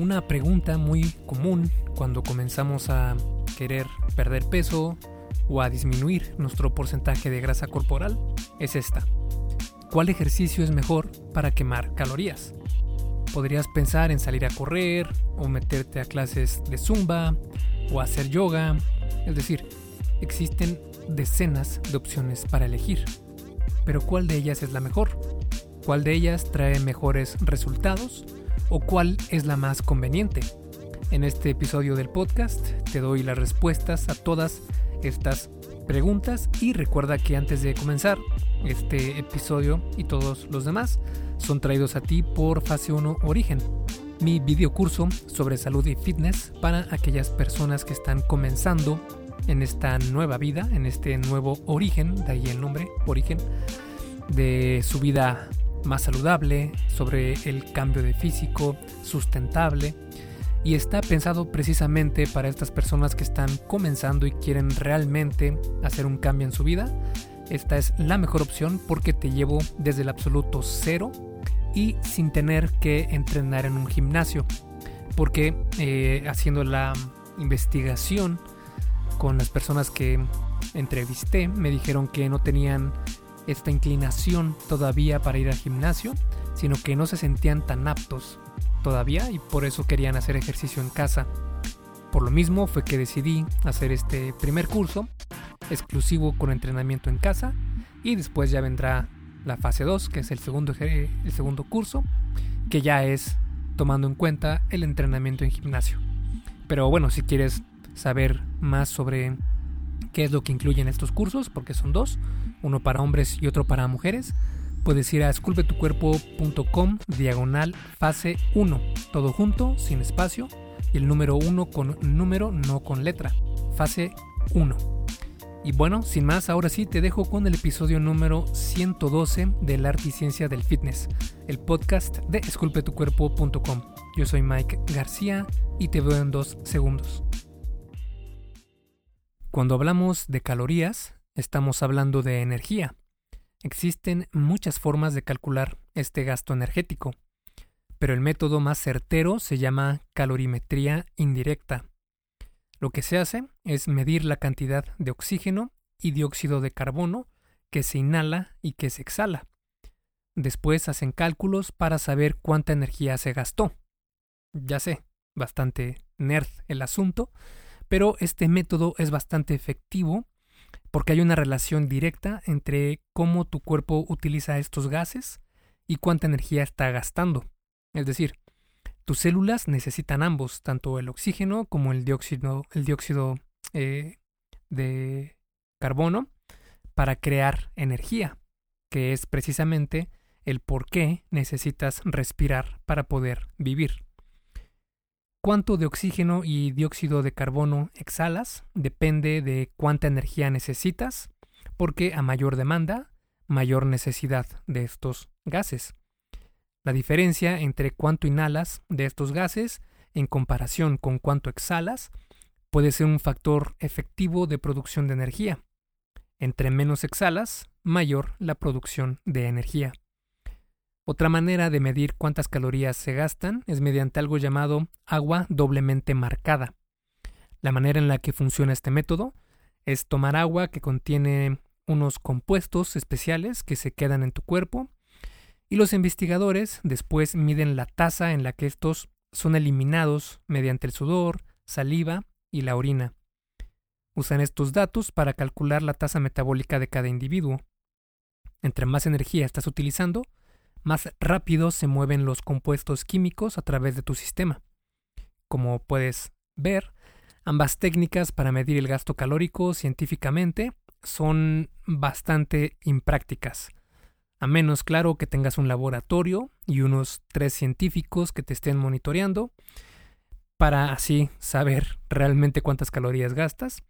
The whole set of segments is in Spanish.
Una pregunta muy común cuando comenzamos a querer perder peso o a disminuir nuestro porcentaje de grasa corporal es esta. ¿Cuál ejercicio es mejor para quemar calorías? Podrías pensar en salir a correr o meterte a clases de zumba o hacer yoga. Es decir, existen decenas de opciones para elegir. Pero ¿cuál de ellas es la mejor? ¿Cuál de ellas trae mejores resultados? ¿O cuál es la más conveniente? En este episodio del podcast te doy las respuestas a todas estas preguntas y recuerda que antes de comenzar este episodio y todos los demás son traídos a ti por Fase 1 Origen, mi video curso sobre salud y fitness para aquellas personas que están comenzando en esta nueva vida, en este nuevo origen, de ahí el nombre, origen, de su vida más saludable, sobre el cambio de físico, sustentable, y está pensado precisamente para estas personas que están comenzando y quieren realmente hacer un cambio en su vida. Esta es la mejor opción porque te llevo desde el absoluto cero y sin tener que entrenar en un gimnasio. Porque eh, haciendo la investigación con las personas que entrevisté me dijeron que no tenían esta inclinación todavía para ir al gimnasio, sino que no se sentían tan aptos todavía y por eso querían hacer ejercicio en casa. Por lo mismo fue que decidí hacer este primer curso exclusivo con entrenamiento en casa y después ya vendrá la fase 2, que es el segundo, el segundo curso, que ya es tomando en cuenta el entrenamiento en gimnasio. Pero bueno, si quieres saber más sobre qué es lo que incluyen estos cursos, porque son dos, uno para hombres y otro para mujeres, puedes ir a esculpetucuerpo.com diagonal fase 1, todo junto, sin espacio, y el número 1 con número, no con letra, fase 1. Y bueno, sin más, ahora sí te dejo con el episodio número 112 del Arte y Ciencia del Fitness, el podcast de esculpetucuerpo.com. Yo soy Mike García y te veo en dos segundos. Cuando hablamos de calorías, estamos hablando de energía Existen muchas formas de calcular este gasto energético, pero el método más certero se llama calorimetría indirecta. Lo que se hace es medir la cantidad de oxígeno y dióxido de carbono que se inhala y que se exhala. Después hacen cálculos para saber cuánta energía se gastó. Ya sé, bastante nerd el asunto, pero este método es bastante efectivo porque hay una relación directa entre cómo tu cuerpo utiliza estos gases y cuánta energía está gastando. Es decir, tus células necesitan ambos, tanto el oxígeno como el dióxido, eh, de carbono, para crear energía, que es precisamente el por qué necesitas respirar para poder vivir. Cuánto de oxígeno y dióxido de carbono exhalas depende de cuánta energía necesitas, porque a mayor demanda, mayor necesidad de estos gases. La diferencia entre cuánto inhalas de estos gases en comparación con cuánto exhalas puede ser un factor efectivo de producción de energía. Entre menos exhalas, mayor la producción de energía. Otra manera de medir cuántas calorías se gastan es mediante algo llamado agua doblemente marcada. La manera en la que funciona este método es tomar agua que contiene unos compuestos especiales que se quedan en tu cuerpo y los investigadores después miden la tasa en la que estos son eliminados mediante el sudor, saliva y la orina. Usan estos datos para calcular la tasa metabólica de cada individuo. Entre más energía estás utilizando, más rápido se mueven los compuestos químicos a través de tu sistema. Como puedes ver, ambas técnicas para medir el gasto calórico científicamente son bastante imprácticas. A menos, claro, que tengas un laboratorio y unos tres científicos que te estén monitoreando para así saber realmente cuántas calorías gastas.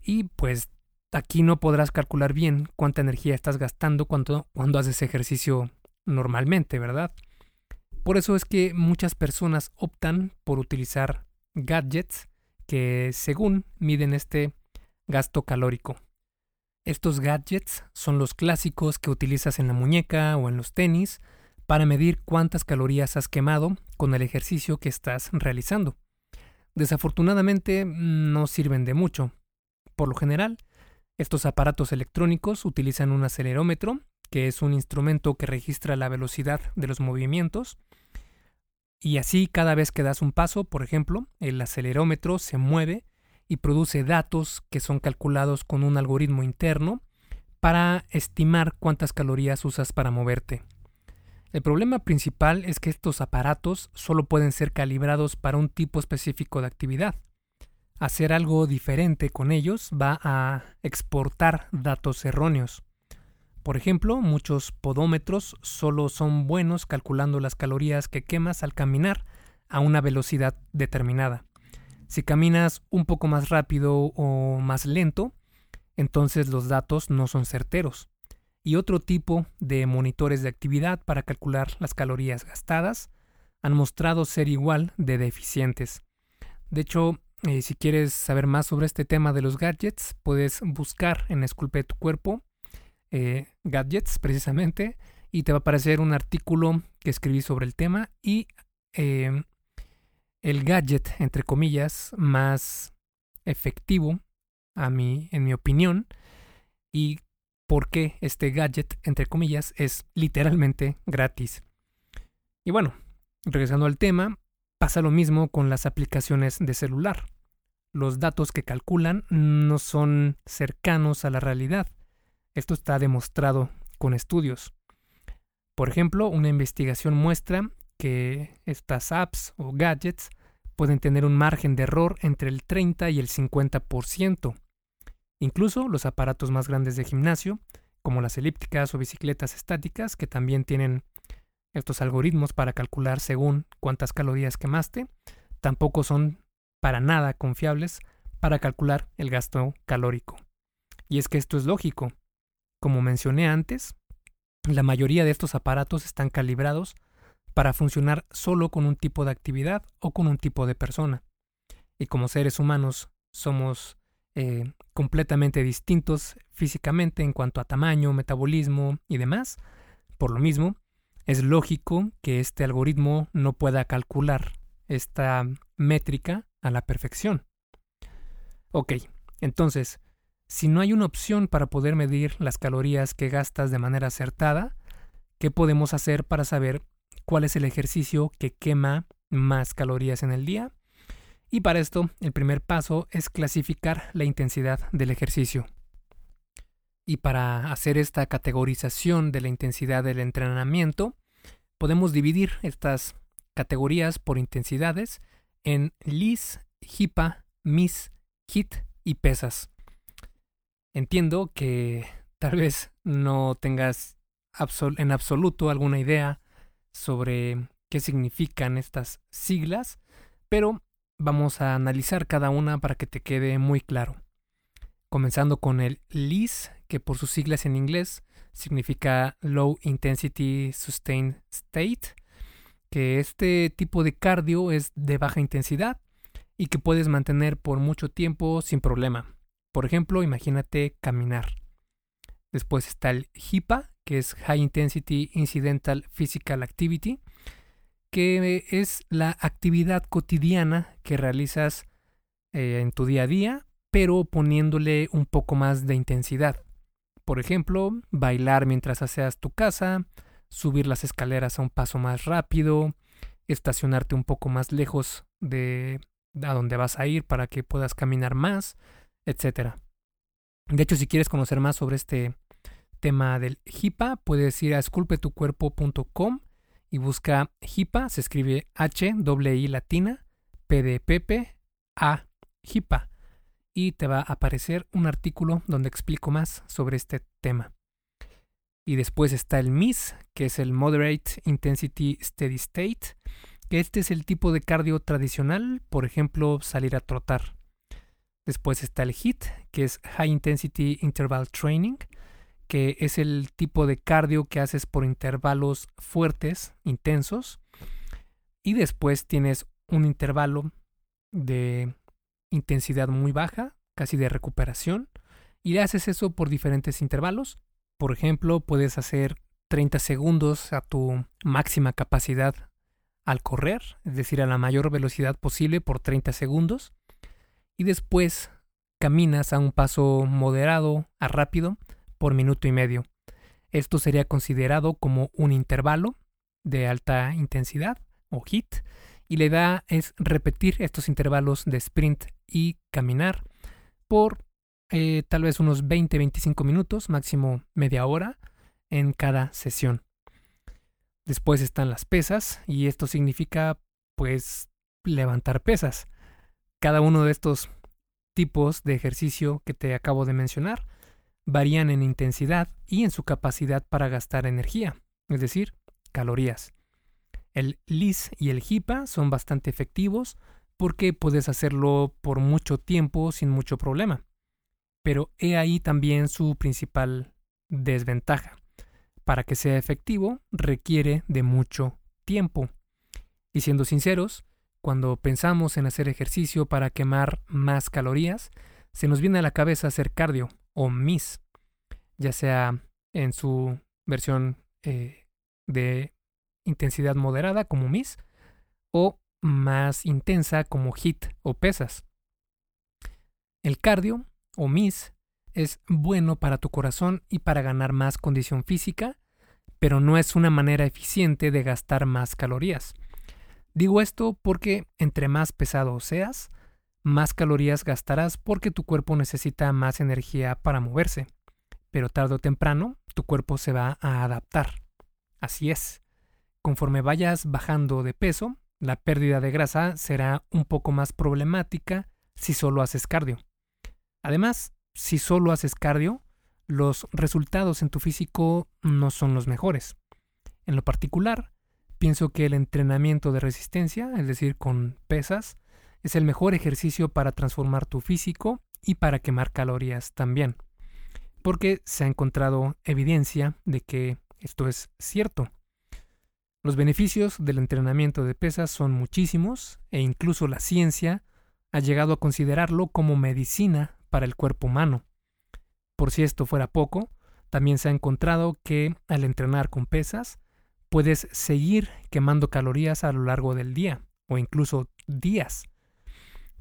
Y pues aquí no podrás calcular bien cuánta energía estás gastando cuando, cuando haces ejercicio normalmente, ¿verdad? Por eso es que muchas personas optan por utilizar gadgets que según miden este gasto calórico. Estos gadgets son los clásicos que utilizas en la muñeca o en los tenis para medir cuántas calorías has quemado con el ejercicio que estás realizando. Desafortunadamente no sirven de mucho. Por lo general, estos aparatos electrónicos utilizan un acelerómetro, que es un instrumento que registra la velocidad de los movimientos, y así cada vez que das un paso, por ejemplo, el acelerómetro se mueve y produce datos que son calculados con un algoritmo interno para estimar cuántas calorías usas para moverte. El problema principal es que estos aparatos solo pueden ser calibrados para un tipo específico de actividad. Hacer algo diferente con ellos va a exportar datos erróneos. Por ejemplo, muchos podómetros solo son buenos calculando las calorías que quemas al caminar a una velocidad determinada. Si caminas un poco más rápido o más lento, entonces los datos no son certeros. Y otro tipo de monitores de actividad para calcular las calorías gastadas han mostrado ser igual de deficientes. De hecho, eh, si quieres saber más sobre este tema de los gadgets, puedes buscar en Esculpe tu cuerpo eh, gadgets precisamente y te va a aparecer un artículo que escribí sobre el tema y em, el gadget, entre comillas, más efectivo, a mí, en mi opinión, y por qué este gadget, entre comillas, es literalmente gratis. Y bueno, regresando al tema, pasa lo mismo con las aplicaciones de celular. Los datos que calculan no son cercanos a la realidad. Esto está demostrado con estudios. Por ejemplo, una investigación muestra que estas apps o gadgets pueden tener un margen de error entre el 30 y el 50%. Incluso los aparatos más grandes de gimnasio, como las elípticas o bicicletas estáticas, que también tienen estos algoritmos para calcular según cuántas calorías quemaste, tampoco son para nada confiables para calcular el gasto calórico. Y es que esto es lógico. Como mencioné antes, la mayoría de estos aparatos están calibrados para funcionar solo con un tipo de actividad o con un tipo de persona. Y como seres humanos somos eh, completamente distintos físicamente en cuanto a tamaño, metabolismo y demás, por lo mismo, es lógico que este algoritmo no pueda calcular esta métrica a la perfección. Ok, entonces, si no hay una opción para poder medir las calorías que gastas de manera acertada, ¿qué podemos hacer para saber cuál es el ejercicio que quema más calorías en el día? Y para esto, el primer paso es clasificar la intensidad del ejercicio. Y para hacer esta categorización de la intensidad del entrenamiento, podemos dividir estas categorías por intensidades en LIS, HIPA, MIS, HIT y pesas. Entiendo que tal vez no tengas en absoluto alguna idea sobre qué significan estas siglas, pero vamos a analizar cada una para que te quede muy claro. Comenzando con el LIS, que por sus siglas en inglés significa Low Intensity Sustained State, que este tipo de cardio es de baja intensidad y que puedes mantener por mucho tiempo sin problema. Por ejemplo, imagínate caminar. Después está el HIPA, que es High Intensity Incidental Physical Activity, que es la actividad cotidiana que realizas eh, en tu día a día, pero poniéndole un poco más de intensidad. Por ejemplo, bailar mientras aseas tu casa, subir las escaleras a un paso más rápido, estacionarte un poco más lejos de a donde vas a ir para que puedas caminar más, etc. De hecho, si quieres conocer más sobre este tema del HIPA, puedes ir a esculpetucuerpo.com y busca HIPA, se escribe H, W I latina, P de Pepe, A, HIPA, y te va a aparecer un artículo donde explico más sobre este tema. Y después está el MIS, que es el Moderate Intensity Steady State, que este es el tipo de cardio tradicional, por ejemplo, salir a trotar. Después está el HIT, que es High Intensity Interval Training, que es el tipo de cardio que haces por intervalos fuertes, intensos. Y después tienes un intervalo de intensidad muy baja, casi de recuperación, y haces eso por diferentes intervalos. Por ejemplo, puedes hacer 30 segundos a tu máxima capacidad al correr, es decir, a la mayor velocidad posible por 30 segundos, y después caminas a un paso moderado a rápido por minuto y medio. Esto sería considerado como un intervalo de alta intensidad o HIT y la idea es repetir estos intervalos de sprint y caminar por eh, tal vez unos 20-25 minutos, máximo media hora en cada sesión. Después están las pesas y esto significa pues levantar pesas. Cada uno de estos tipos de ejercicio que te acabo de mencionar varían en intensidad y en su capacidad para gastar energía, es decir, calorías. El LIS y el HIPA son bastante efectivos porque puedes hacerlo por mucho tiempo sin mucho problema. Pero he ahí también su principal desventaja para que sea efectivo requiere de mucho tiempo. Y siendo sinceros, cuando pensamos en hacer ejercicio para quemar más calorías, se nos viene a la cabeza hacer cardio o MIS, ya sea en su versión eh, de intensidad moderada como MIS o más intensa como HIT o pesas. El cardio o MIS es bueno para tu corazón y para ganar más condición física, pero no es una manera eficiente de gastar más calorías. Digo esto porque entre más pesado seas, más calorías gastarás porque tu cuerpo necesita más energía para moverse. Pero tarde o temprano, tu cuerpo se va a adaptar. Así es. Conforme vayas bajando de peso, la pérdida de grasa será un poco más problemática si solo haces cardio. Además, si solo haces cardio, los resultados en tu físico no son los mejores. En lo particular, pienso que el entrenamiento de resistencia, es decir, con pesas, es el mejor ejercicio para transformar tu físico y para quemar calorías también. Porque se ha encontrado evidencia de que esto es cierto. Los beneficios del entrenamiento de pesas son muchísimos e incluso la ciencia ha llegado a considerarlo como medicina para el cuerpo humano. Por si esto fuera poco, también se ha encontrado que al entrenar con pesas puedes seguir quemando calorías a lo largo del día o incluso días.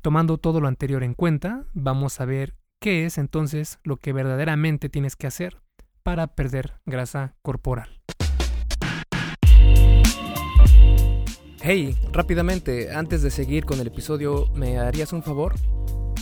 Tomando todo lo anterior en cuenta, vamos a ver qué es entonces lo que verdaderamente tienes que hacer para perder grasa corporal. Hey, rápidamente, antes de seguir con el episodio, ¿me harías un favor?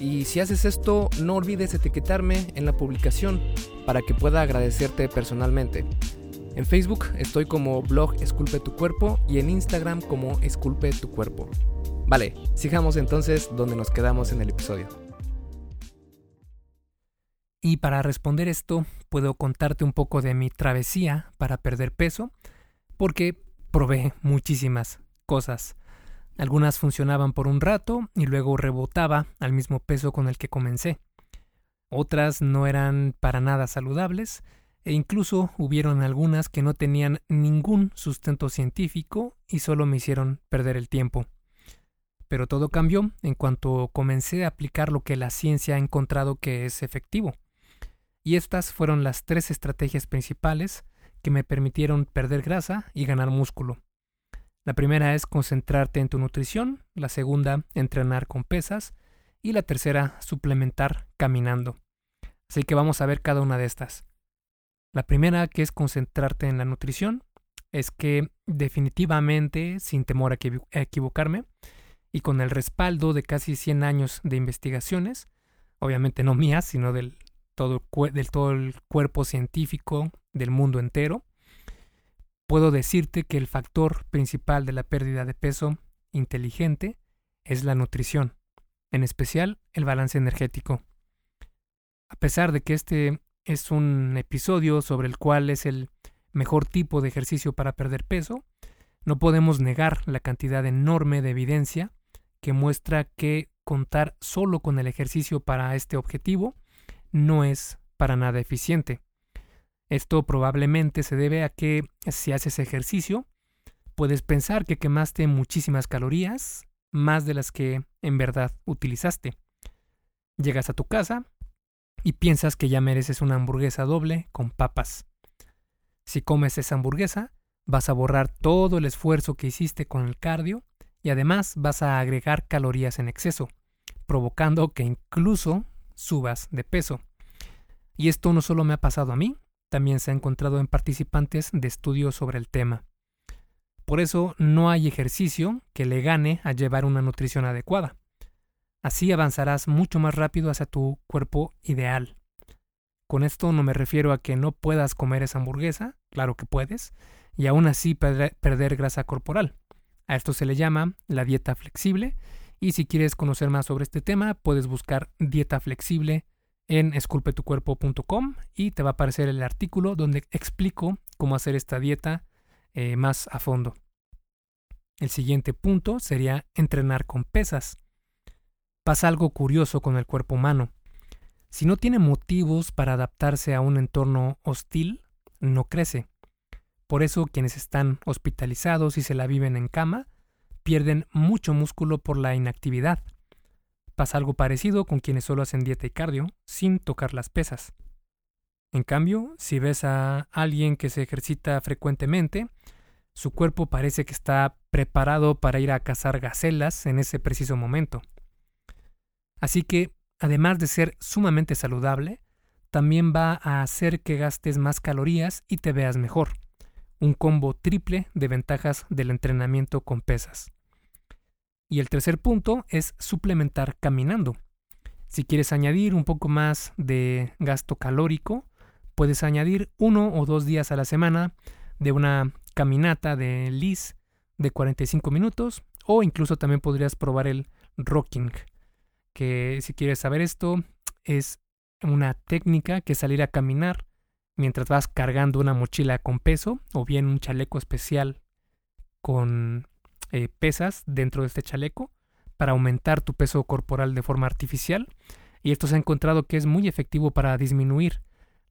Y si haces esto, no olvides etiquetarme en la publicación para que pueda agradecerte personalmente. En Facebook estoy como blog Esculpe tu cuerpo y en Instagram como Esculpe tu cuerpo. Vale, sigamos entonces donde nos quedamos en el episodio. Y para responder esto, puedo contarte un poco de mi travesía para perder peso, porque probé muchísimas cosas. Algunas funcionaban por un rato y luego rebotaba al mismo peso con el que comencé. Otras no eran para nada saludables e incluso hubieron algunas que no tenían ningún sustento científico y solo me hicieron perder el tiempo. Pero todo cambió en cuanto comencé a aplicar lo que la ciencia ha encontrado que es efectivo. Y estas fueron las tres estrategias principales que me permitieron perder grasa y ganar músculo. La primera es concentrarte en tu nutrición, la segunda, entrenar con pesas y la tercera, suplementar caminando. Así que vamos a ver cada una de estas. La primera, que es concentrarte en la nutrición, es que definitivamente, sin temor a, equivocarme, y con el respaldo de casi 100 años de investigaciones, obviamente no mías, sino del todo, del todo el cuerpo científico del mundo entero, puedo decirte que el factor principal de la pérdida de peso inteligente es la nutrición, en especial el balance energético. A pesar de que este es un episodio sobre el cual es el mejor tipo de ejercicio para perder peso, No podemos negar la cantidad enorme de evidencia que muestra que contar solo con el ejercicio para este objetivo no es para nada eficiente. Esto probablemente se debe a que si haces ejercicio, puedes pensar que quemaste muchísimas calorías, más de las que en verdad utilizaste. Llegas a tu casa y piensas que ya mereces una hamburguesa doble con papas. Si comes esa hamburguesa, vas a borrar todo el esfuerzo que hiciste con el cardio y además vas a agregar calorías en exceso, provocando que incluso subas de peso. Y esto no solo me ha pasado a mí, también se ha encontrado en participantes de estudios sobre el tema. Por eso no hay ejercicio que le gane a llevar una nutrición adecuada. Así avanzarás mucho más rápido hacia tu cuerpo ideal. Con esto no me refiero a que no puedas comer esa hamburguesa, claro que puedes, y aún así perder, grasa corporal. A esto se le llama la dieta flexible, y si quieres conocer más sobre este tema, puedes buscar dieta flexible en esculpetucuerpo.com y te va a aparecer el artículo donde explico cómo hacer esta dieta eh, más a fondo. El siguiente punto sería entrenar con pesas. Pasa algo curioso con el cuerpo humano. Si no tiene motivos para adaptarse a un entorno hostil, no crece. Por eso quienes están hospitalizados y se la viven en cama pierden mucho músculo por la inactividad. Pasa algo parecido con quienes solo hacen dieta y cardio sin tocar las pesas. En cambio, si ves a alguien que se ejercita frecuentemente, su cuerpo parece que está preparado para ir a cazar gacelas en ese preciso momento. Así que, además de ser sumamente saludable, también va a hacer que gastes más calorías y te veas mejor. Un combo triple de ventajas del entrenamiento con pesas. Y el tercer punto es suplementar caminando. Si quieres añadir un poco más de gasto calórico, puedes añadir uno o dos días a la semana de una caminata de LIS de 45 minutos o incluso también podrías probar el rocking, que si quieres saber esto es una técnica que salir a caminar mientras vas cargando una mochila con peso o bien un chaleco especial con eh, pesas dentro de este chaleco para aumentar tu peso corporal de forma artificial. Y esto se ha encontrado que es muy efectivo para disminuir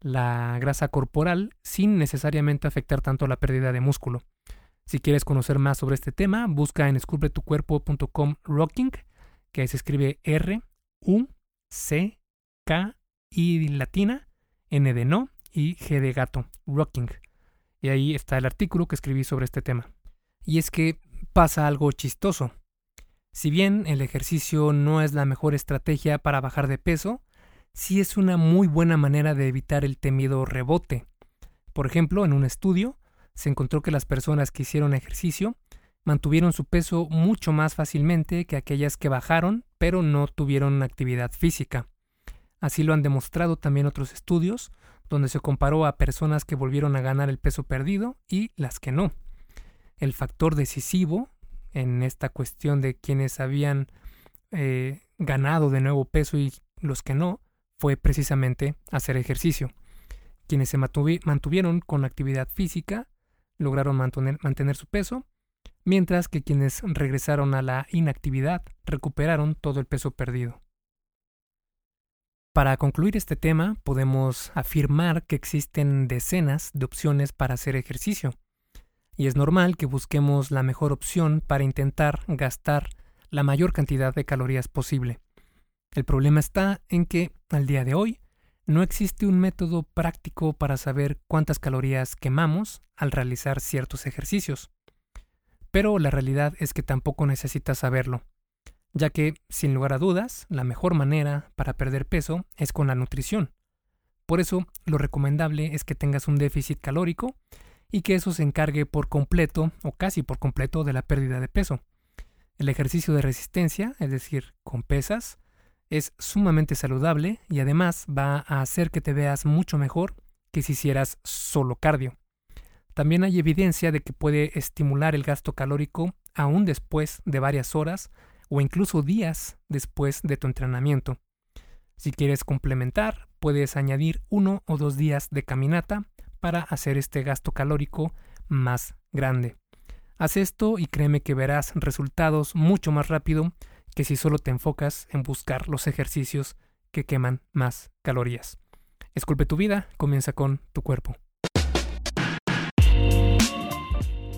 la grasa corporal sin necesariamente afectar tanto la pérdida de músculo. Si quieres conocer más sobre este tema, busca en esculpetucuerpo.com rocking, que se escribe R, U, C, K, I latina, N de no y G de gato, rocking. Y ahí está el artículo que escribí sobre este tema. Y es que pasa algo chistoso. Si bien el ejercicio no es la mejor estrategia para bajar de peso, sí es una muy buena manera de evitar el temido rebote. Por ejemplo, en un estudio se encontró que las personas que hicieron ejercicio mantuvieron su peso mucho más fácilmente que aquellas que bajaron pero no tuvieron actividad física. Así lo han demostrado también otros estudios, donde se comparó a personas que volvieron a ganar el peso perdido y las que no el factor decisivo en esta cuestión de quienes habían eh, ganado de nuevo peso y los que no, fue precisamente hacer ejercicio. Quienes se mantuvieron con actividad física lograron mantener, mantener su peso, mientras que quienes regresaron a la inactividad recuperaron todo el peso perdido. Para concluir este tema, podemos afirmar que existen decenas de opciones para hacer ejercicio y es normal que busquemos la mejor opción para intentar gastar la mayor cantidad de calorías posible. El problema está en que, al día de hoy, no existe un método práctico para saber cuántas calorías quemamos al realizar ciertos ejercicios. Pero la realidad es que tampoco necesitas saberlo, ya que, sin lugar a dudas, la mejor manera para perder peso es con la nutrición. Por eso, lo recomendable es que tengas un déficit calórico y que eso se encargue por completo o casi por completo de la pérdida de peso. El ejercicio de resistencia, es decir, con pesas, es sumamente saludable y además va a hacer que te veas mucho mejor que si hicieras solo cardio. También hay evidencia de que puede estimular el gasto calórico aún después de varias horas o incluso días después de tu entrenamiento. Si quieres complementar, puedes añadir uno o dos días de caminata para hacer este gasto calórico más grande. Haz esto y créeme que verás resultados mucho más rápido que si solo te enfocas en buscar los ejercicios que queman más calorías. Esculpe tu vida, comienza con tu cuerpo.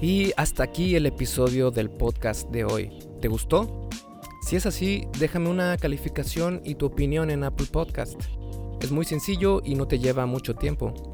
Y hasta aquí el episodio del podcast de hoy. ¿Te gustó? Si es así, déjame una calificación y tu opinión en Apple Podcast. Es muy sencillo y no te lleva mucho tiempo.